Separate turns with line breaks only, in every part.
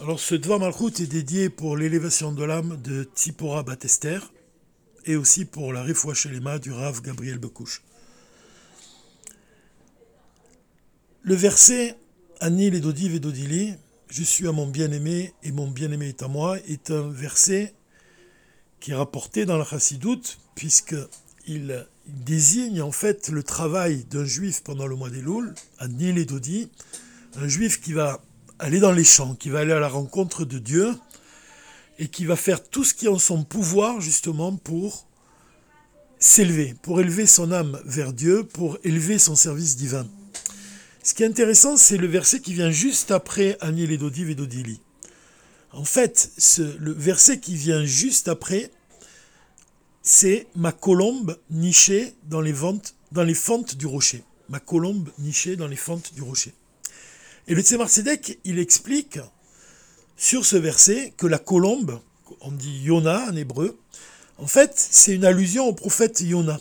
Alors ce Dvar Malchut est dédié pour l'élévation de l'âme de Tzipora Batester et aussi pour la Refoua du Rav Gabriel Bekouche. Le verset Ani les Dodiv et Dodili, je suis à mon bien-aimé et mon bien-aimé est à moi, est un verset qui est rapporté dans la Chassidoute, puisqu'il désigne en fait le travail d'un juif pendant le mois des Louls, Ani les Dodi, un juif qui va aller dans les champs, qui va aller à la rencontre de Dieu et qui va faire tout ce qui est en son pouvoir justement pour s'élever, pour élever son âme vers Dieu, pour élever son service divin. Ce qui est intéressant, c'est le verset qui vient juste après Anil et Dodiv et Dodili. En fait, le verset qui vient juste après, c'est ma colombe nichée dans les, dans les fentes du rocher. Ma colombe nichée dans les fentes du rocher. Et le Tzemar il explique sur ce verset que la colombe, on dit Yona en hébreu, en fait, c'est une allusion au prophète Yona.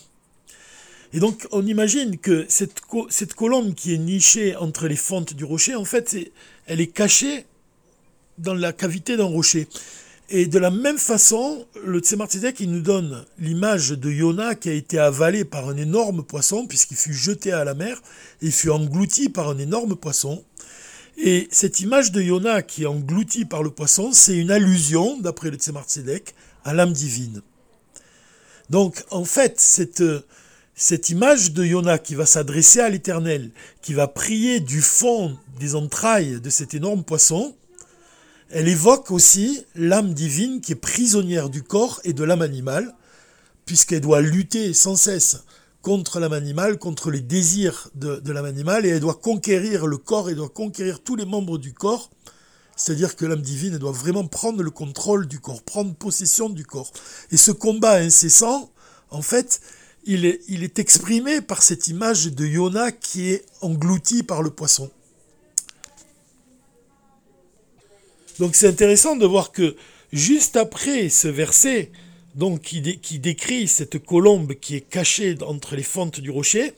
Et donc, on imagine que cette colombe qui est nichée entre les fentes du rocher, en fait, elle est cachée dans la cavité d'un rocher. Et de la même façon, le Tzemar il nous donne l'image de Yona qui a été avalé par un énorme poisson, puisqu'il fut jeté à la mer, et il fut englouti par un énorme poisson. Et cette image de Yona qui est englouti par le poisson, c'est une allusion, d'après le Tzemar à l'âme divine. Donc, en fait, cette, cette image de Yona qui va s'adresser à l'Éternel, qui va prier du fond des entrailles de cet énorme poisson, elle évoque aussi l'âme divine qui est prisonnière du corps et de l'âme animale, puisqu'elle doit lutter sans cesse contre l'âme animale, contre les désirs de, l'âme animale, et elle doit conquérir le corps, et doit conquérir tous les membres du corps, c'est-à-dire que l'âme divine doit vraiment prendre le contrôle du corps, prendre possession du corps. Et ce combat incessant, en fait, il est, exprimé par cette image de Yona qui est englouti par le poisson. Donc c'est intéressant de voir que juste après ce verset, donc qui, décrit cette colombe qui est cachée entre les fentes du rocher,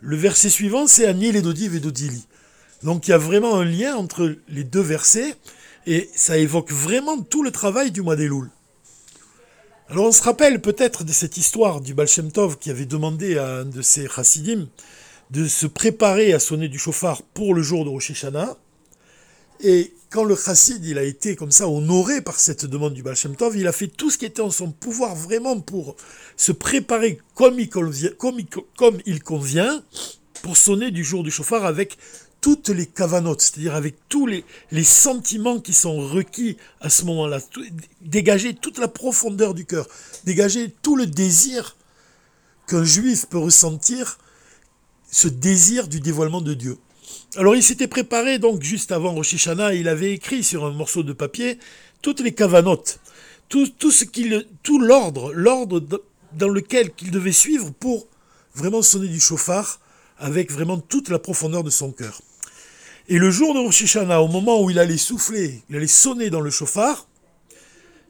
le verset suivant c'est Anil et Dodiv et Dodili. Donc il y a vraiment un lien entre les deux versets et ça évoque vraiment tout le travail du mois des Louls. Alors on se rappelle peut-être de cette histoire du Baal Tov qui avait demandé à un de ses chassidim de se préparer à sonner du chauffard pour le jour de Rosh. Et quand le chassid il a été comme ça honoré par cette demande du Baal Tov, il a fait tout ce qui était en son pouvoir vraiment pour se préparer comme il convient, pour sonner du jour du chauffard avec toutes les cavanotes, c'est-à-dire avec tous les, les, sentiments qui sont requis à ce moment-là, dégager toute la profondeur du cœur, dégager tout le désir qu'un juif peut ressentir, ce désir du dévoilement de Dieu. Alors il s'était préparé donc juste avant Rosh Hashanah, il avait écrit sur un morceau de papier toutes les cavanotes, tout, tout ce qu'il, tout l'ordre, l'ordre dans lequel qu'il devait suivre pour vraiment sonner du chauffard avec vraiment toute la profondeur de son cœur. Et le jour de Rosh Hashanah, au moment où il allait souffler, il allait sonner dans le chauffard,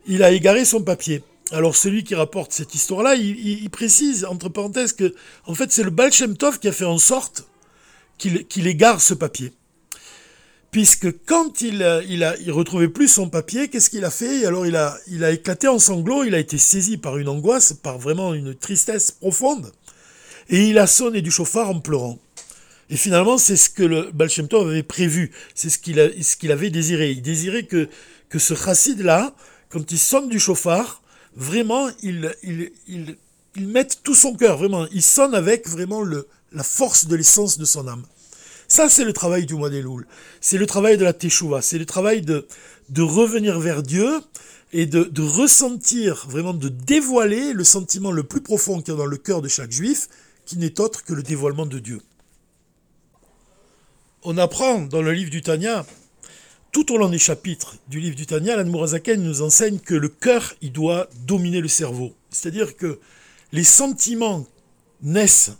il a égaré son papier. Alors celui qui rapporte cette histoire-là, il, précise entre parenthèses que en fait c'est le Baal Tov qui a fait en sorte qu'il égare ce papier. Puisque quand il, il a, il retrouvait plus son papier, qu'est-ce qu'il a fait? Alors il a, il a éclaté en sanglots, il a été saisi par une angoisse, par vraiment une tristesse profonde, et il a sonné du chauffard en pleurant. Et finalement, c'est ce que le Baal avait prévu, c'est ce qu'il ce qu'il avait désiré. Il désirait que, que ce chassid-là, quand il sonne du chauffard, vraiment, il, il, il, il mette tout son cœur, vraiment. Il sonne avec vraiment le, la force de l'essence de son âme. Ça, c'est le travail du mois des. C'est le travail de la Teshuvah. C'est le travail de, de revenir vers Dieu et de, ressentir, vraiment de dévoiler le sentiment le plus profond qu'il y a dans le cœur de chaque juif, qui n'est autre que le dévoilement de Dieu. On apprend dans le livre du Tanya, tout au long des chapitres du livre du Tanya, l'Anne nous enseigne que le cœur, il doit dominer le cerveau. C'est-à-dire que les sentiments naissent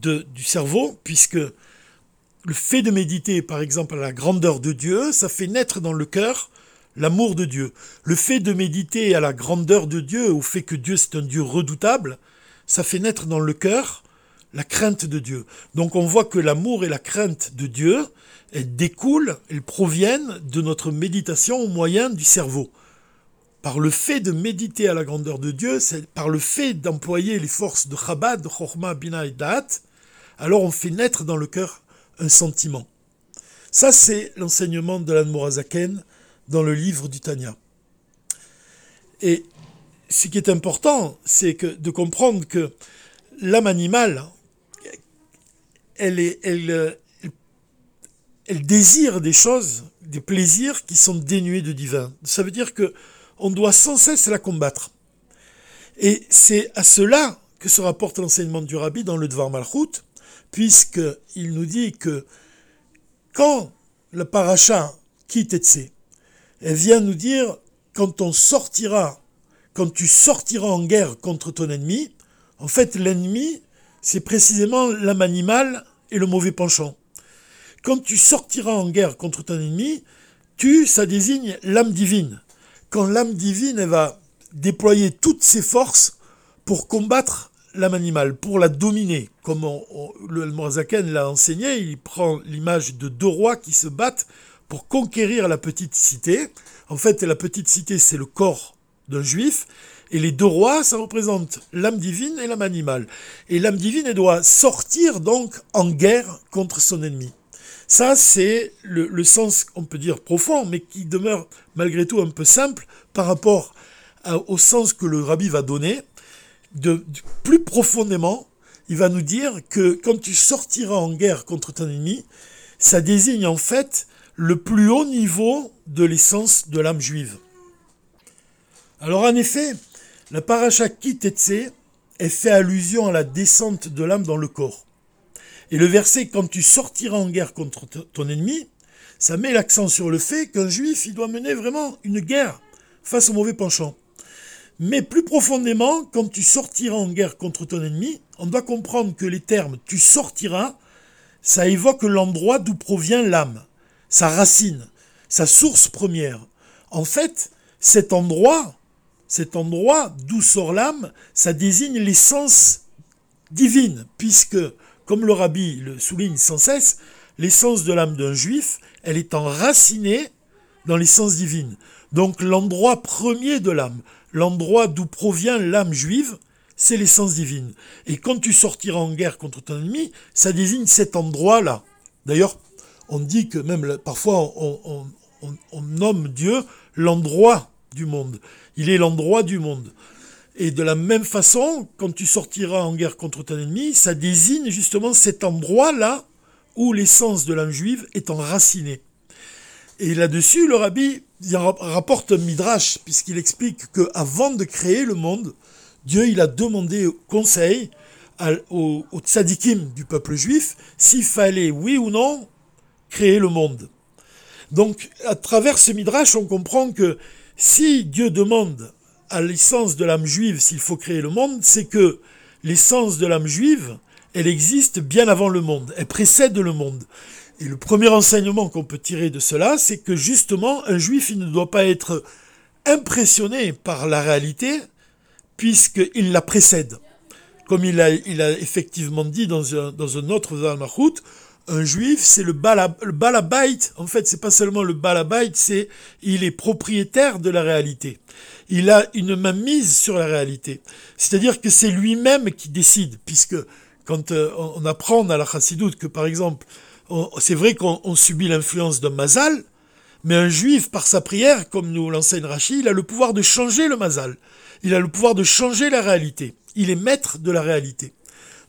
du cerveau, puisque le fait de méditer, par exemple, à la grandeur de Dieu, ça fait naître dans le cœur l'amour de Dieu. Le fait de méditer à la grandeur de Dieu, au fait que Dieu c'est un Dieu redoutable, ça fait naître dans le cœur la crainte de Dieu. Donc on voit que l'amour et la crainte de Dieu, elles découlent, elles proviennent de notre méditation au moyen du cerveau. Par le fait de méditer à la grandeur de Dieu, c'est par le fait d'employer les forces de Chabad, de Chochma, Bina et Da'at, alors on fait naître dans le cœur un sentiment. Ça, c'est l'enseignement de l'Anmorazaken dans le livre du Tanya. Et ce qui est important, c'est de comprendre que l'âme animale, elle désire des choses, des plaisirs qui sont dénués de divin. Ça veut dire que on doit sans cesse la combattre. Et c'est à cela que se rapporte l'enseignement du Rabbi dans le Dvar Malchut, puisqu'il nous dit que quand le paracha quitte Etse, elle vient nous dire quand on sortira, quand tu sortiras en guerre contre ton ennemi, en fait l'ennemi, c'est précisément l'âme animale et le mauvais penchant. Quand tu sortiras en guerre contre ton ennemi, tu, ça désigne l'âme divine. Quand l'âme divine elle va déployer toutes ses forces pour combattre l'âme animale, pour la dominer. Comme le Morazaken l'a enseigné, il prend l'image de deux rois qui se battent pour conquérir la petite cité. En fait, la petite cité, c'est le corps d'un juif. Et les deux rois, ça représente l'âme divine et l'âme animale. Et l'âme divine, elle doit sortir donc en guerre contre son ennemi. Ça, c'est le, sens, on peut dire, profond, mais qui demeure malgré tout un peu simple par rapport au sens que le rabbi va donner. Plus profondément, il va nous dire que quand tu sortiras en guerre contre ton ennemi, ça désigne en fait le plus haut niveau de l'essence de l'âme juive. Alors en effet, la paracha Kitetse est fait allusion à la descente de l'âme dans le corps. Et le verset quand tu sortiras en guerre contre ton ennemi, ça met l'accent sur le fait qu'un juif, il doit mener vraiment une guerre face au mauvais penchant. Mais plus profondément, quand tu sortiras en guerre contre ton ennemi, on doit comprendre que les termes tu sortiras, ça évoque l'endroit d'où provient l'âme, sa racine, sa source première. En fait, cet endroit, cet endroit d'où sort l'âme, ça désigne l'essence divine, puisque comme le rabbi le souligne sans cesse, l'essence de l'âme d'un juif, elle est enracinée dans l'essence divine. Donc l'endroit premier de l'âme, l'endroit d'où provient l'âme juive, c'est l'essence divine. Et quand tu sortiras en guerre contre ton ennemi, ça désigne cet endroit-là. D'ailleurs, on dit que même parfois on, on nomme Dieu l'endroit du monde. Il est l'endroit du monde. Et de la même façon, quand tu sortiras en guerre contre ton ennemi, ça désigne justement cet endroit-là où l'essence de l'âme juive est enracinée. Et là-dessus, le rabbi rapporte un midrash, puisqu'il explique qu'avant de créer le monde, Dieu a demandé conseil aux, aux tzadikim du peuple juif s'il fallait, oui ou non, créer le monde. Donc, à travers ce midrash, on comprend que si Dieu demande à l'essence de l'âme juive s'il faut créer le monde, c'est que l'essence de l'âme juive, elle existe bien avant le monde, elle précède le monde. Et le premier enseignement qu'on peut tirer de cela, c'est que justement, un juif, il ne doit pas être impressionné par la réalité, puisqu'il la précède. Comme il a, effectivement dit dans un, dans un autre un juif, c'est le, balabait. En fait, c'est pas seulement le balabait, c'est il est propriétaire de la réalité. Il a une main mise sur la réalité. C'est-à-dire que c'est lui-même qui décide, puisque quand euh, on apprend à la chassidoute que, par exemple, c'est vrai qu'on subit l'influence d'un mazal, mais un juif, par sa prière, comme nous l'enseigne Rachid, il a le pouvoir de changer le mazal. Il a le pouvoir de changer la réalité. Il est maître de la réalité.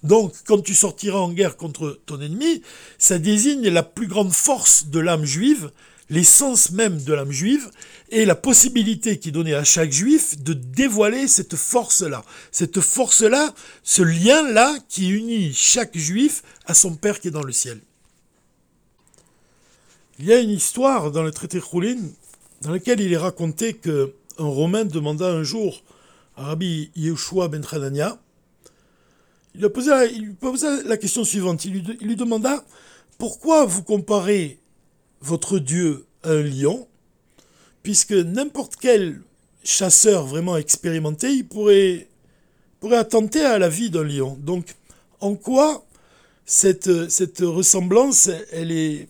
Donc, quand tu sortiras en guerre contre ton ennemi, ça désigne la plus grande force de l'âme juive, l'essence même de l'âme juive, et la possibilité qui est donnée à chaque juif de dévoiler cette force-là. Cette force-là, ce lien-là qui unit chaque juif à son Père qui est dans le ciel. Il y a une histoire dans le traité Choulin dans laquelle il est raconté qu'un Romain demanda un jour à Rabbi Yeshua ben Hanania, il, lui posa la question suivante. Il lui, demanda Pourquoi vous comparez votre Dieu à un lion Puisque n'importe quel chasseur vraiment expérimenté, pourrait attenter à la vie d'un lion. Donc, en quoi cette, cette ressemblance, elle est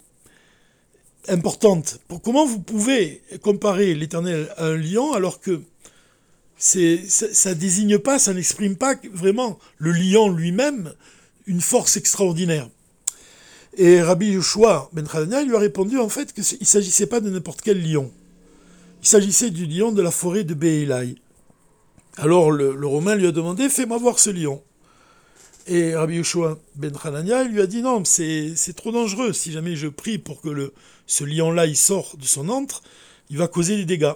importante? Pour, comment vous pouvez comparer l'Éternel à un lion alors que c'est, ça, ne désigne pas, ça n'exprime pas vraiment le lion lui-même une force extraordinaire. Et Rabbi Yoshua Ben Hanania lui a répondu en fait qu'il ne s'agissait pas de n'importe quel lion. Il s'agissait du lion de la forêt de Be'elai. Alors le, Romain lui a demandé Fais-moi voir ce lion. Et Rabbi Yoshua Ben Hanania lui a dit Non, c'est trop dangereux. Si jamais je prie pour que ce lion-là il sort de son antre, il va causer des dégâts.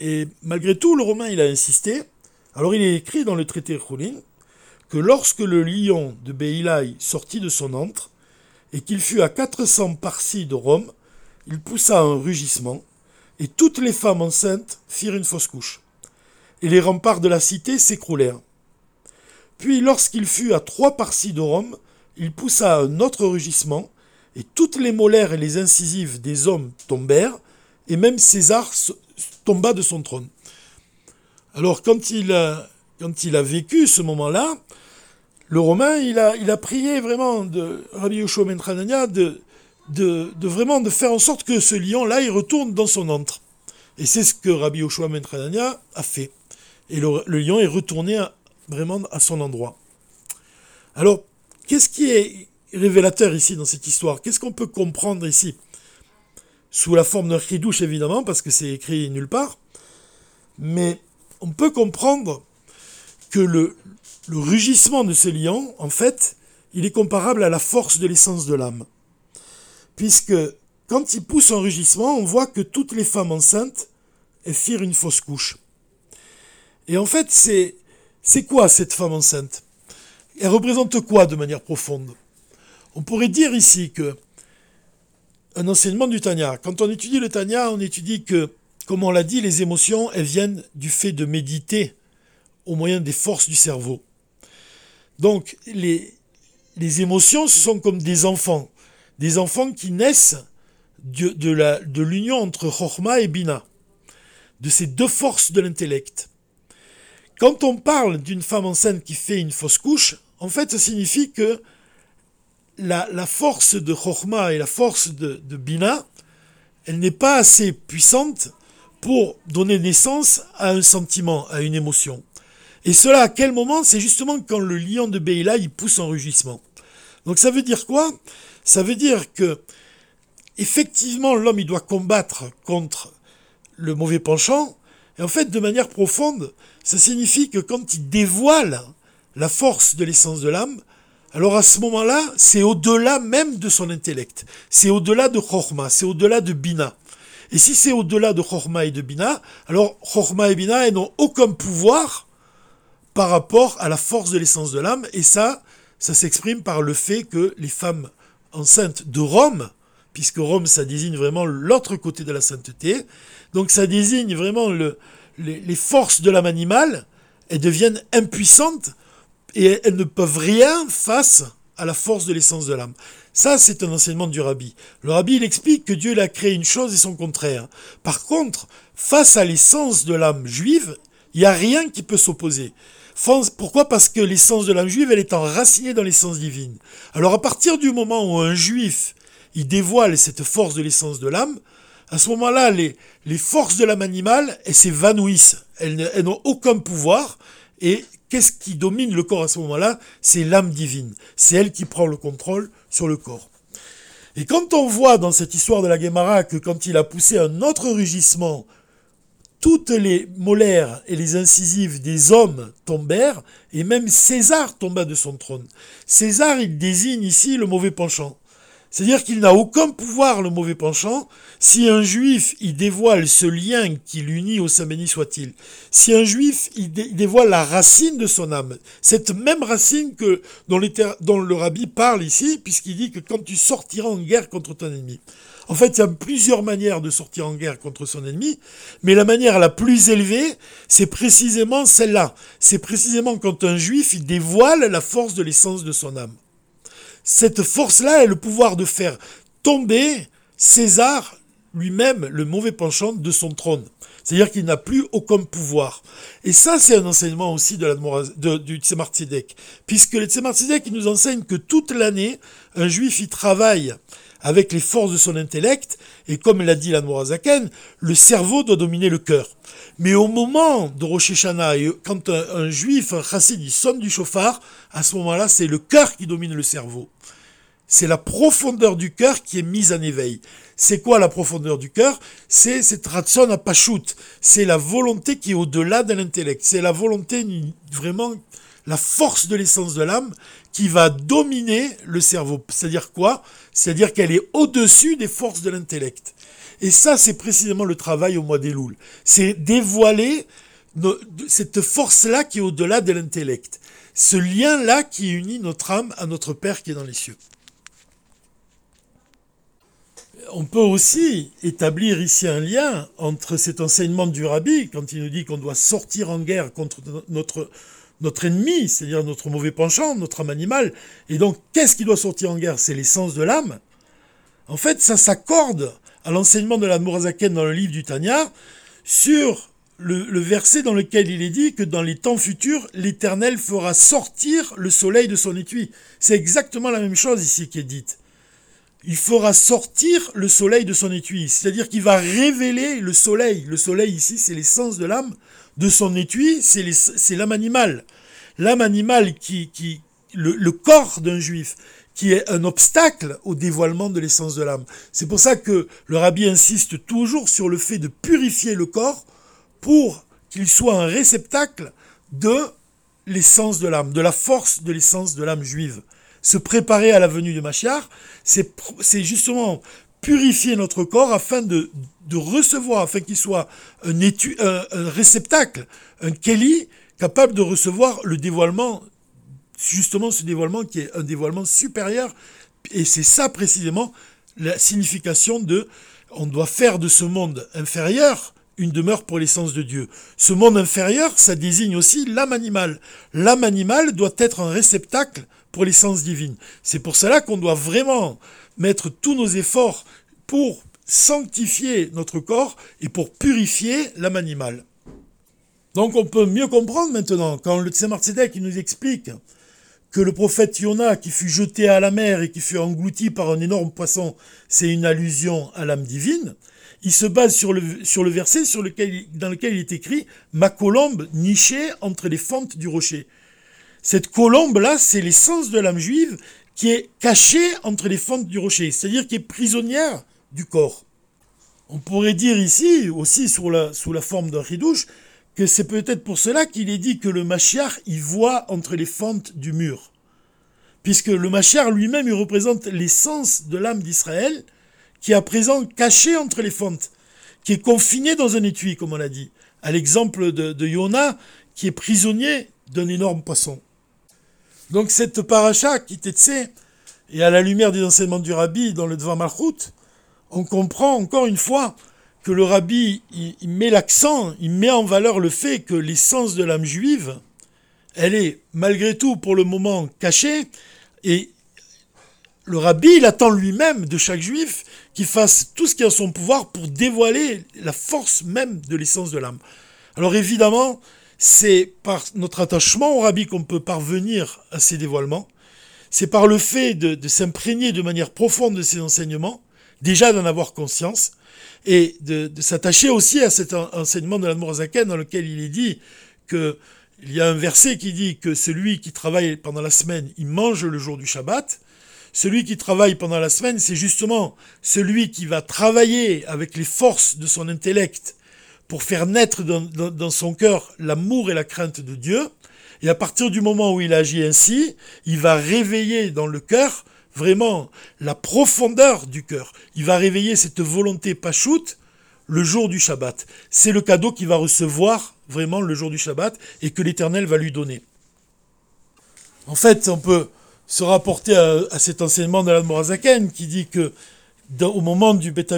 Et malgré tout, le Romain il a insisté. Alors il est écrit dans le traité Choulin que lorsque le lion de Beilai sortit de son antre, et qu'il fut à 400 parsis de Rome, il poussa un rugissement, et toutes les femmes enceintes firent une fausse couche. Et les remparts de la cité s'écroulèrent. Puis lorsqu'il fut à trois parsis de Rome, il poussa un autre rugissement, et toutes les molaires et les incisives des hommes tombèrent, et même César tomba de son trône. Alors quand il a, vécu ce moment-là, le Romain, il a, il a prié vraiment de Rabbi Yoshua Mentranania de, de, vraiment de faire en sorte que ce lion-là, il retourne dans son antre. Et c'est ce que Rabbi Yoshua Mentranania a fait. Et le, lion est retourné vraiment à son endroit. Alors, qu'est-ce qui est révélateur ici dans cette histoire? Qu'est-ce qu'on peut comprendre ici? Sous la forme d'un chidouche, évidemment, parce que c'est écrit nulle part. Mais on peut comprendre que le, rugissement de ce lion, en fait, il est comparable à la force de l'essence de l'âme. Puisque quand il pousse un rugissement, on voit que toutes les femmes enceintes firent une fausse couche. Et en fait, c'est, c'est quoi cette femme enceinte? Elle représente quoi de manière profonde? On pourrait dire ici que un enseignement du Tanya. Quand on étudie le Tanya, on étudie que, comme on l'a dit, les émotions, elles viennent du fait de méditer au moyen des forces du cerveau. Donc, les, les émotions, ce sont comme des enfants. Des enfants qui naissent de, de l'union entre Chorma et Bina, de ces deux forces de l'intellect. Quand on parle d'une femme enceinte qui fait une fausse couche, en fait, ça signifie que la, force de Chorma et la force de, Bina, elle n'est pas assez puissante pour donner naissance à un sentiment, à une émotion. Et cela à quel moment? C'est justement quand le lion de Beila il pousse un rugissement. Donc ça veut dire quoi? Ça veut dire que effectivement l'homme il doit combattre contre le mauvais penchant. Et en fait, de manière profonde, ça signifie que quand il dévoile la force de l'essence de l'âme, alors à ce moment-là, c'est au-delà même de son intellect. C'est au-delà de Chorma, c'est au-delà de Bina. Et si c'est au-delà de Chorma et de Bina, alors Chorma et Bina n'ont aucun pouvoir par rapport à la force de l'essence de l'âme. Et ça, ça s'exprime par le fait que les femmes enceintes de Rome, puisque Rome, ça désigne vraiment l'autre côté de la sainteté, donc ça désigne vraiment le, les, forces de l'âme animale, elles deviennent impuissantes et elles ne peuvent rien face à la force de l'essence de l'âme. Ça, c'est un enseignement du rabbi. Le rabbi, il explique que Dieu il a créé une chose et son contraire. Par contre, face à l'essence de l'âme juive, il n'y a rien qui peut s'opposer. Pourquoi? Parce que l'essence de l'âme juive, elle est enracinée dans l'essence divine. Alors à partir du moment où un juif, il dévoile cette force de l'essence de l'âme, à ce moment-là, les, les forces de l'âme animale, elles s'évanouissent. Elles n'ont aucun pouvoir. Et qu'est-ce qui domine le corps à ce moment-là? C'est l'âme divine. C'est elle qui prend le contrôle sur le corps. Et quand on voit dans cette histoire de la Guémara que quand il a poussé un autre rugissement toutes les molaires et les incisives des hommes tombèrent, et même César tomba de son trône. César, il désigne ici le mauvais penchant. C'est-à-dire qu'il n'a aucun pouvoir, le mauvais penchant, si un juif, il dévoile ce lien qui l'unit au Saint béni soit-il. Si un juif, il, dévoile la racine de son âme. Cette même racine que, dont, le rabbi parle ici, puisqu'il dit que quand tu sortiras en guerre contre ton ennemi. En fait, il y a plusieurs manières de sortir en guerre contre son ennemi, mais la manière la plus élevée, c'est précisément celle-là. C'est précisément quand un juif, il dévoile la force de l'essence de son âme. Cette force-là est le pouvoir de faire tomber César, lui-même le mauvais penchant de son trône. C'est-à-dire qu'il n'a plus aucun pouvoir. Et ça, c'est un enseignement aussi la, du Tzemar. Puisque le Tzemar nous enseigne que toute l'année, un juif, il travaille avec les forces de son intellect, et comme l'a dit l'Admorazaken, le cerveau doit dominer le cœur. Mais au moment de Rosh Hashanah, quand un, juif, un chassid, il sonne du chauffard, à ce moment-là, c'est le cœur qui domine le cerveau. C'est la profondeur du cœur qui est mise en éveil. C'est quoi la profondeur du cœur? C'est cette ratson à pachout. C'est la volonté qui est au-delà de l'intellect. C'est la volonté, vraiment, la force de l'essence de l'âme qui va dominer le cerveau. C'est-à-dire quoi? C'est-à-dire qu'elle est au-dessus des forces de l'intellect. Et ça, c'est précisément le travail au mois des Louls. C'est dévoiler cette force-là qui est au-delà de l'intellect. Ce lien-là qui unit notre âme à notre Père qui est dans les cieux. On peut aussi établir ici un lien entre cet enseignement du rabbi, quand il nous dit qu'on doit sortir en guerre contre notre, ennemi, c'est-à-dire notre mauvais penchant, notre âme animale. Et donc, qu'est-ce qui doit sortir en guerre? C'est l'essence de l'âme. En fait, ça s'accorde à l'enseignement de la Mourazaken dans le livre du Tanya sur le, verset dans lequel il est dit que dans les temps futurs, l'Éternel fera sortir le soleil de son étui. C'est exactement la même chose ici qui est dite. Il fera sortir le soleil de son étui, c'est-à-dire qu'il va révéler le soleil. Le soleil ici, c'est l'essence de l'âme. De son étui, c'est l'âme animale. L'âme animale qui, qui le corps d'un juif qui est un obstacle au dévoilement de l'essence de l'âme. C'est pour ça que le rabbi insiste toujours sur le fait de purifier le corps pour qu'il soit un réceptacle de l'essence de l'âme, de la force de l'essence de l'âme juive. Se préparer à la venue de Machiar, c'est justement purifier notre corps afin de, de recevoir, afin qu'il soit un, réceptacle, un keli, capable de recevoir le dévoilement justement ce dévoilement qui est un dévoilement supérieur. Et c'est ça précisément la signification de on doit faire de ce monde inférieur une demeure pour l'essence de Dieu. Ce monde inférieur, ça désigne aussi l'âme animale. L'âme animale doit être un réceptacle pour l'essence divine. C'est pour cela qu'on doit vraiment mettre tous nos efforts pour sanctifier notre corps et pour purifier l'âme animale. Donc on peut mieux comprendre maintenant quand le Tzemar Tzedek nous explique que le prophète Yona, qui fut jeté à la mer et qui fut englouti par un énorme poisson, c'est une allusion à l'âme divine. Il se base sur le, verset dans lequel il est écrit Ma colombe nichée entre les fentes du rocher. Cette colombe-là, c'est l'essence de l'âme juive qui est cachée entre les fentes du rocher, c'est-à-dire qui est prisonnière du corps. On pourrait dire ici, aussi sous la, forme d'un ridouche, que c'est peut-être pour cela qu'il est dit que le Machiar y voit entre les fentes du mur. Puisque le Machiar lui-même, il représente l'essence de l'âme d'Israël, qui est à présent cachée entre les fentes, qui est confinée dans un étui, comme on l'a dit, à l'exemple de, de Yona, qui est prisonnier d'un énorme poisson. Donc cette paracha qui était et à la lumière des enseignements du rabbi dans le Dvar Malchut, on comprend encore une fois que le rabbi il, met l'accent, il met en valeur le fait que l'essence de l'âme juive, elle est malgré tout pour le moment cachée, et le rabbi, il attend lui-même de chaque juif qu'il fasse tout ce qui est en son pouvoir pour dévoiler la force même de l'essence de l'âme. Alors évidemment, c'est par notre attachement au rabbi qu'on peut parvenir à ces dévoilements. C'est par le fait de, s'imprégner de manière profonde de ces enseignements, déjà d'en avoir conscience, et de, s'attacher aussi à cet enseignement de l'Admorazaken dans lequel il est dit que il y a un verset qui dit que celui qui travaille pendant la semaine, il mange le jour du Shabbat. Celui qui travaille pendant la semaine, c'est justement celui qui va travailler avec les forces de son intellect pour faire naître dans, son cœur l'amour et la crainte de Dieu. Et à partir du moment où il agit ainsi, il va réveiller dans le cœur vraiment la profondeur du cœur. Il va réveiller cette volonté pachoute le jour du Shabbat. C'est le cadeau qu'il va recevoir vraiment le jour du Shabbat et que l'Éternel va lui donner. En fait, on peut se rapporter à, cet enseignement de l'Admorazaken qui dit que au moment du Beth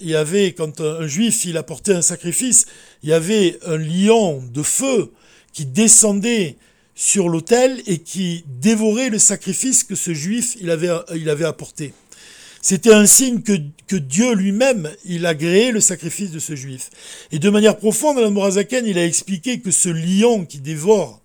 il y avait, quand un, juif il apportait un sacrifice, il y avait un lion de feu qui descendait sur l'autel et qui dévorait le sacrifice que ce juif il avait, il avait apporté. C'était un signe que, que Dieu lui-même, il a agréé le sacrifice de ce juif. Et de manière profonde, Alan Morazaken, il a expliqué que ce lion qui dévore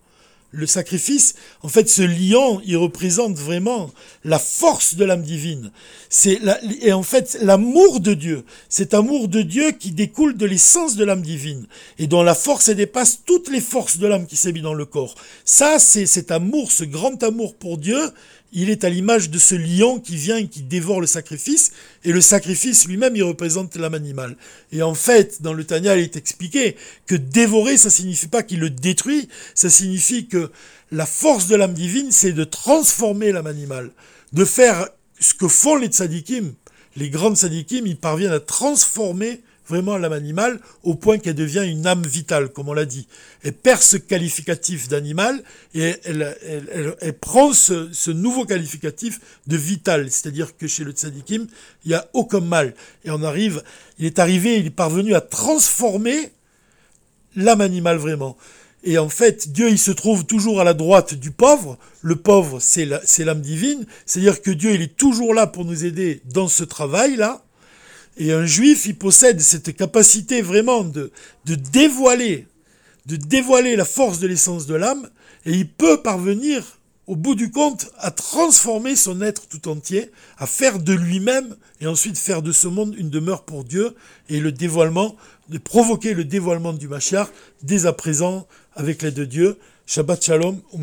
le sacrifice, en fait, ce lion, il représente vraiment la force de l'âme divine. C'est et en fait l'amour de Dieu, cet amour de Dieu qui découle de l'essence de l'âme divine et dont la force dépasse toutes les forces de l'âme qui s'habille dans le corps. Ça, c'est cet amour, ce grand amour pour Dieu, il est à l'image de ce lion qui vient et qui dévore le sacrifice, et le sacrifice lui-même, il représente l'âme animale. Et en fait, dans le Tanya, il est expliqué que dévorer, ça signifie pas qu'il le détruit, ça signifie que la force de l'âme divine, c'est de transformer l'âme animale, de faire ce que font les tzadikim. Les grandes tzadikim, ils parviennent à transformer vraiment l'âme animale au point qu'elle devient une âme vitale, comme on l'a dit. Elle perd ce qualificatif d'animal et elle, prend ce, nouveau qualificatif de vital. C'est-à-dire que chez le tzadikim, il n'y a aucun mal. Et on arrive, il est arrivé, il est parvenu à transformer l'âme animale vraiment. Et en fait, Dieu, il se trouve toujours à la droite du pauvre. Le pauvre, c'est l'âme divine. C'est-à-dire que Dieu, il est toujours là pour nous aider dans ce travail-là. Et un juif, il possède cette capacité vraiment de, dévoiler, de dévoiler la force de l'essence de l'âme, et il peut parvenir, au bout du compte, à transformer son être tout entier, à faire de lui-même, et ensuite faire de ce monde une demeure pour Dieu, et le dévoilement, de provoquer le dévoilement du Mashiach dès à présent, avec l'aide de Dieu. Shabbat Shalom ou.